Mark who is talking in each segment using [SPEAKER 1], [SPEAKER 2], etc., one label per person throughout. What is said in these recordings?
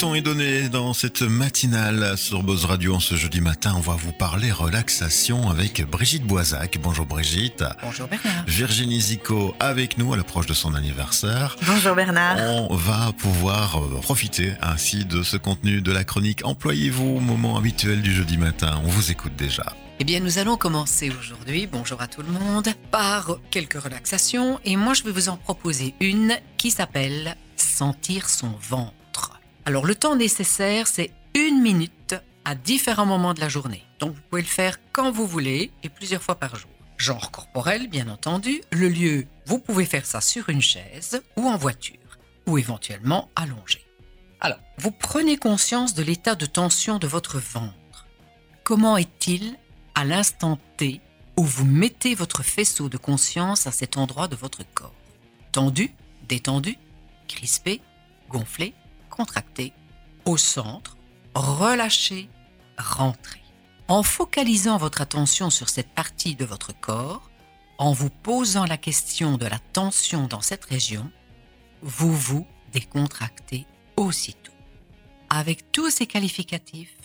[SPEAKER 1] ton est donné dans cette matinale sur Buzz Radio en ce jeudi matin. On va vous parler relaxation avec Brigitte Boisac. Bonjour Brigitte.
[SPEAKER 2] Bonjour Bernard.
[SPEAKER 1] Virginie Zico avec nous à l'approche de son anniversaire.
[SPEAKER 2] Bonjour Bernard.
[SPEAKER 1] On va pouvoir euh, profiter ainsi de ce contenu de la chronique Employez-vous au moment habituel du jeudi matin. On vous écoute déjà.
[SPEAKER 2] Eh bien, nous allons commencer aujourd'hui, bonjour à tout le monde, par quelques relaxations. Et moi, je vais vous en proposer une qui s'appelle Sentir son ventre. Alors le temps nécessaire, c'est une minute à différents moments de la journée. Donc vous pouvez le faire quand vous voulez et plusieurs fois par jour. Genre corporel, bien entendu. Le lieu, vous pouvez faire ça sur une chaise ou en voiture, ou éventuellement allongé. Alors, vous prenez conscience de l'état de tension de votre ventre. Comment est-il à l'instant T où vous mettez votre faisceau de conscience à cet endroit de votre corps? Tendu, détendu, crispé, gonflé contracté, au centre, relâché, rentré. En focalisant votre attention sur cette partie de votre corps, en vous posant la question de la tension dans cette région, vous vous décontractez aussitôt. Avec tous ces qualificatifs,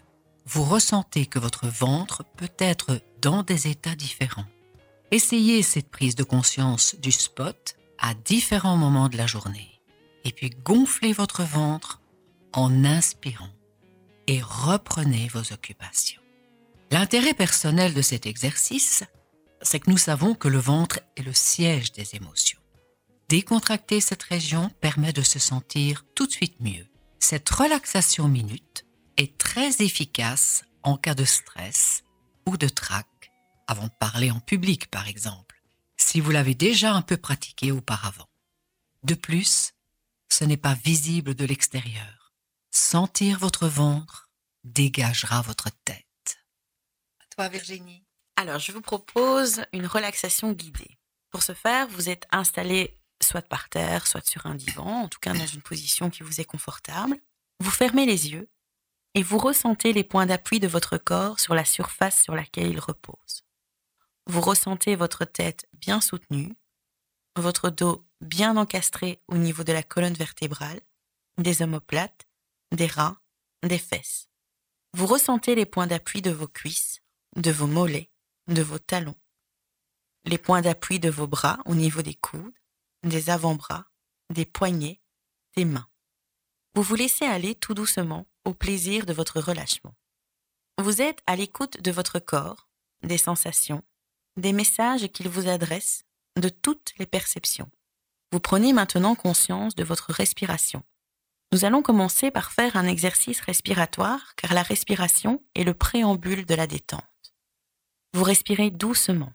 [SPEAKER 2] vous ressentez que votre ventre peut être dans des états différents. Essayez cette prise de conscience du spot à différents moments de la journée et puis gonflez votre ventre en inspirant et reprenez vos occupations. L'intérêt personnel de cet exercice, c'est que nous savons que le ventre est le siège des émotions. Décontracter cette région permet de se sentir tout de suite mieux. Cette relaxation minute est très efficace en cas de stress ou de trac, avant de parler en public par exemple, si vous l'avez déjà un peu pratiqué auparavant. De plus, ce n'est pas visible de l'extérieur. Sentir votre ventre dégagera votre tête. À toi, Virginie.
[SPEAKER 3] Alors, je vous propose une relaxation guidée. Pour ce faire, vous êtes installé soit par terre, soit sur un divan, en tout cas dans une position qui vous est confortable. Vous fermez les yeux et vous ressentez les points d'appui de votre corps sur la surface sur laquelle il repose. Vous ressentez votre tête bien soutenue, votre dos bien encastré au niveau de la colonne vertébrale, des omoplates, des reins, des fesses. Vous ressentez les points d'appui de vos cuisses, de vos mollets, de vos talons, les points d'appui de vos bras au niveau des coudes, des avant-bras, des poignets, des mains. Vous vous laissez aller tout doucement au plaisir de votre relâchement. Vous êtes à l'écoute de votre corps, des sensations, des messages qu'il vous adresse, de toutes les perceptions. Vous prenez maintenant conscience de votre respiration. Nous allons commencer par faire un exercice respiratoire car la respiration est le préambule de la détente. Vous respirez doucement,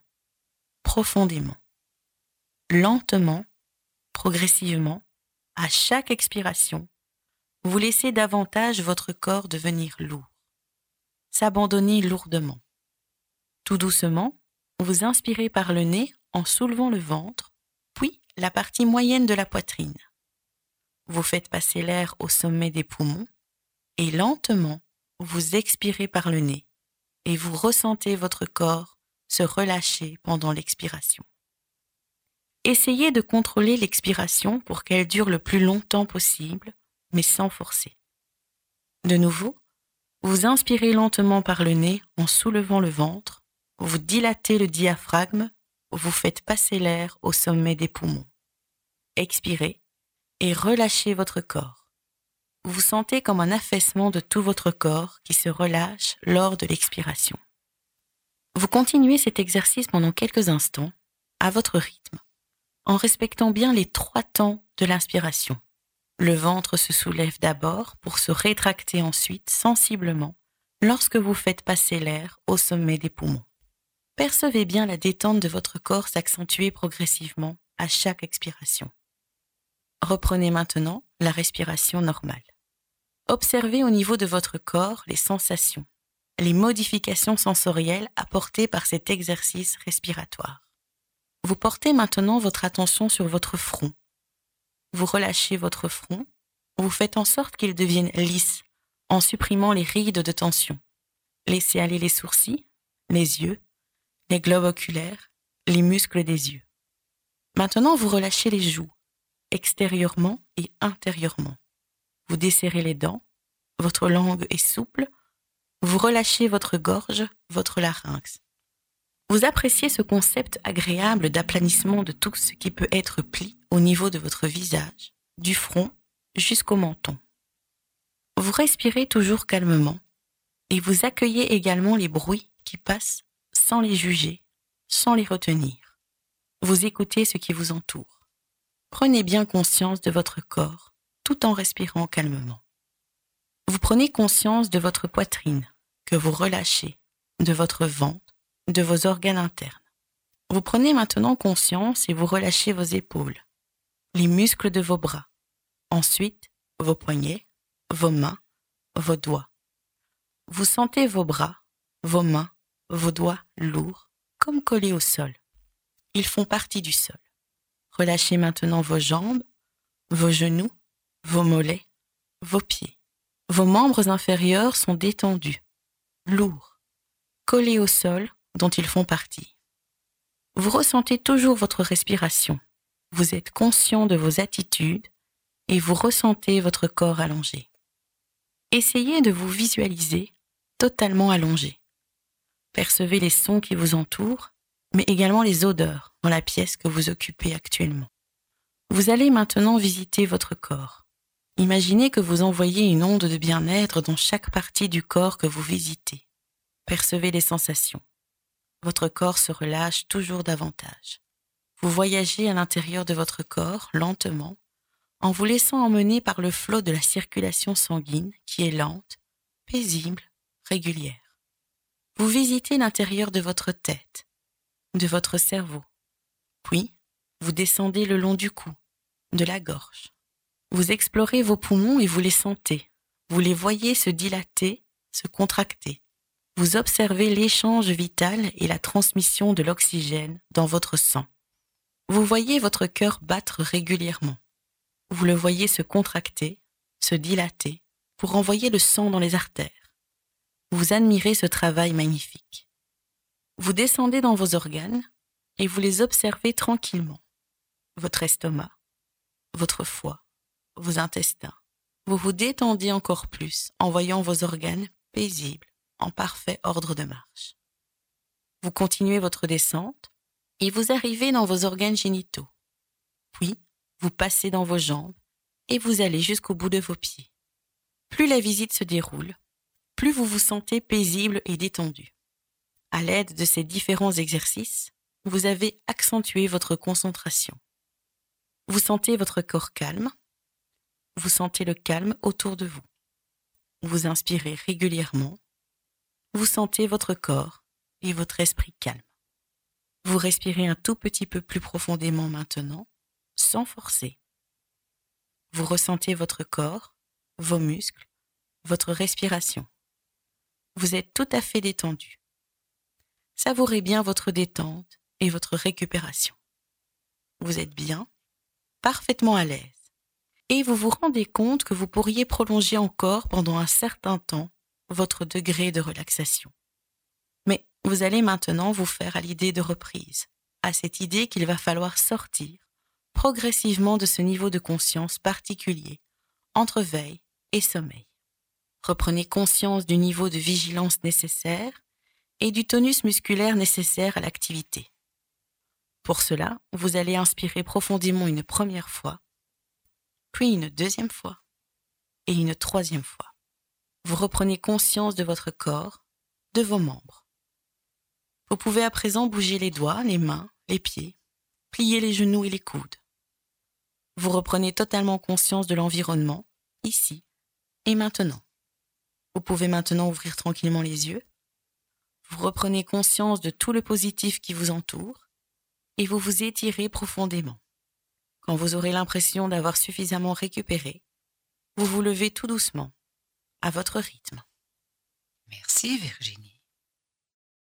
[SPEAKER 3] profondément, lentement, progressivement, à chaque expiration, vous laissez davantage votre corps devenir lourd, s'abandonner lourdement. Tout doucement, vous inspirez par le nez en soulevant le ventre, puis la partie moyenne de la poitrine. Vous faites passer l'air au sommet des poumons et lentement, vous expirez par le nez et vous ressentez votre corps se relâcher pendant l'expiration. Essayez de contrôler l'expiration pour qu'elle dure le plus longtemps possible, mais sans forcer. De nouveau, vous inspirez lentement par le nez en soulevant le ventre, vous dilatez le diaphragme, vous faites passer l'air au sommet des poumons. Expirez et relâchez votre corps. Vous sentez comme un affaissement de tout votre corps qui se relâche lors de l'expiration. Vous continuez cet exercice pendant quelques instants, à votre rythme, en respectant bien les trois temps de l'inspiration. Le ventre se soulève d'abord pour se rétracter ensuite sensiblement lorsque vous faites passer l'air au sommet des poumons. Percevez bien la détente de votre corps s'accentuer progressivement à chaque expiration. Reprenez maintenant la respiration normale. Observez au niveau de votre corps les sensations, les modifications sensorielles apportées par cet exercice respiratoire. Vous portez maintenant votre attention sur votre front. Vous relâchez votre front, vous faites en sorte qu'il devienne lisse en supprimant les rides de tension. Laissez aller les sourcils, les yeux, les globes oculaires, les muscles des yeux. Maintenant, vous relâchez les joues, extérieurement et intérieurement. Vous desserrez les dents, votre langue est souple, vous relâchez votre gorge, votre larynx. Vous appréciez ce concept agréable d'aplanissement de tout ce qui peut être pli au niveau de votre visage, du front jusqu'au menton. Vous respirez toujours calmement et vous accueillez également les bruits qui passent sans les juger, sans les retenir. Vous écoutez ce qui vous entoure. Prenez bien conscience de votre corps tout en respirant calmement. Vous prenez conscience de votre poitrine que vous relâchez, de votre ventre, de vos organes internes. Vous prenez maintenant conscience et vous relâchez vos épaules, les muscles de vos bras, ensuite vos poignets, vos mains, vos doigts. Vous sentez vos bras, vos mains, vos doigts lourds, comme collés au sol. Ils font partie du sol. Relâchez maintenant vos jambes, vos genoux, vos mollets, vos pieds. Vos membres inférieurs sont détendus, lourds, collés au sol dont ils font partie. Vous ressentez toujours votre respiration. Vous êtes conscient de vos attitudes et vous ressentez votre corps allongé. Essayez de vous visualiser totalement allongé. Percevez les sons qui vous entourent, mais également les odeurs dans la pièce que vous occupez actuellement. Vous allez maintenant visiter votre corps. Imaginez que vous envoyez une onde de bien-être dans chaque partie du corps que vous visitez. Percevez les sensations votre corps se relâche toujours davantage. Vous voyagez à l'intérieur de votre corps lentement, en vous laissant emmener par le flot de la circulation sanguine qui est lente, paisible, régulière. Vous visitez l'intérieur de votre tête, de votre cerveau, puis vous descendez le long du cou, de la gorge. Vous explorez vos poumons et vous les sentez. Vous les voyez se dilater, se contracter vous observez l'échange vital et la transmission de l'oxygène dans votre sang. Vous voyez votre cœur battre régulièrement. Vous le voyez se contracter, se dilater, pour envoyer le sang dans les artères. Vous admirez ce travail magnifique. Vous descendez dans vos organes et vous les observez tranquillement. Votre estomac, votre foie, vos intestins. Vous vous détendez encore plus en voyant vos organes paisibles, en parfait ordre de marche. Vous continuez votre descente et vous arrivez dans vos organes génitaux. Puis, vous passez dans vos jambes et vous allez jusqu'au bout de vos pieds. Plus la visite se déroule, plus vous vous sentez paisible et détendu. À l'aide de ces différents exercices, vous avez accentué votre concentration. Vous sentez votre corps calme, vous sentez le calme autour de vous. Vous inspirez régulièrement vous sentez votre corps et votre esprit calme. Vous respirez un tout petit peu plus profondément maintenant, sans forcer. Vous ressentez votre corps, vos muscles, votre respiration. Vous êtes tout à fait détendu. Savourez bien votre détente et votre récupération. Vous êtes bien, parfaitement à l'aise, et vous vous rendez compte que vous pourriez prolonger encore pendant un certain temps votre degré de relaxation. Mais vous allez maintenant vous faire à l'idée de reprise, à cette idée qu'il va falloir sortir progressivement de ce niveau de conscience particulier entre veille et sommeil. Reprenez conscience du niveau de vigilance nécessaire et du tonus musculaire nécessaire à l'activité. Pour cela, vous allez inspirer profondément une première fois, puis une deuxième fois et une troisième fois vous reprenez conscience de votre corps, de vos membres. Vous pouvez à présent bouger les doigts, les mains, les pieds, plier les genoux et les coudes. Vous reprenez totalement conscience de l'environnement, ici et maintenant. Vous pouvez maintenant ouvrir tranquillement les yeux. Vous reprenez conscience de tout le positif qui vous entoure et vous vous étirez profondément. Quand vous aurez l'impression d'avoir suffisamment récupéré, vous vous levez tout doucement à votre rythme.
[SPEAKER 2] Merci Virginie.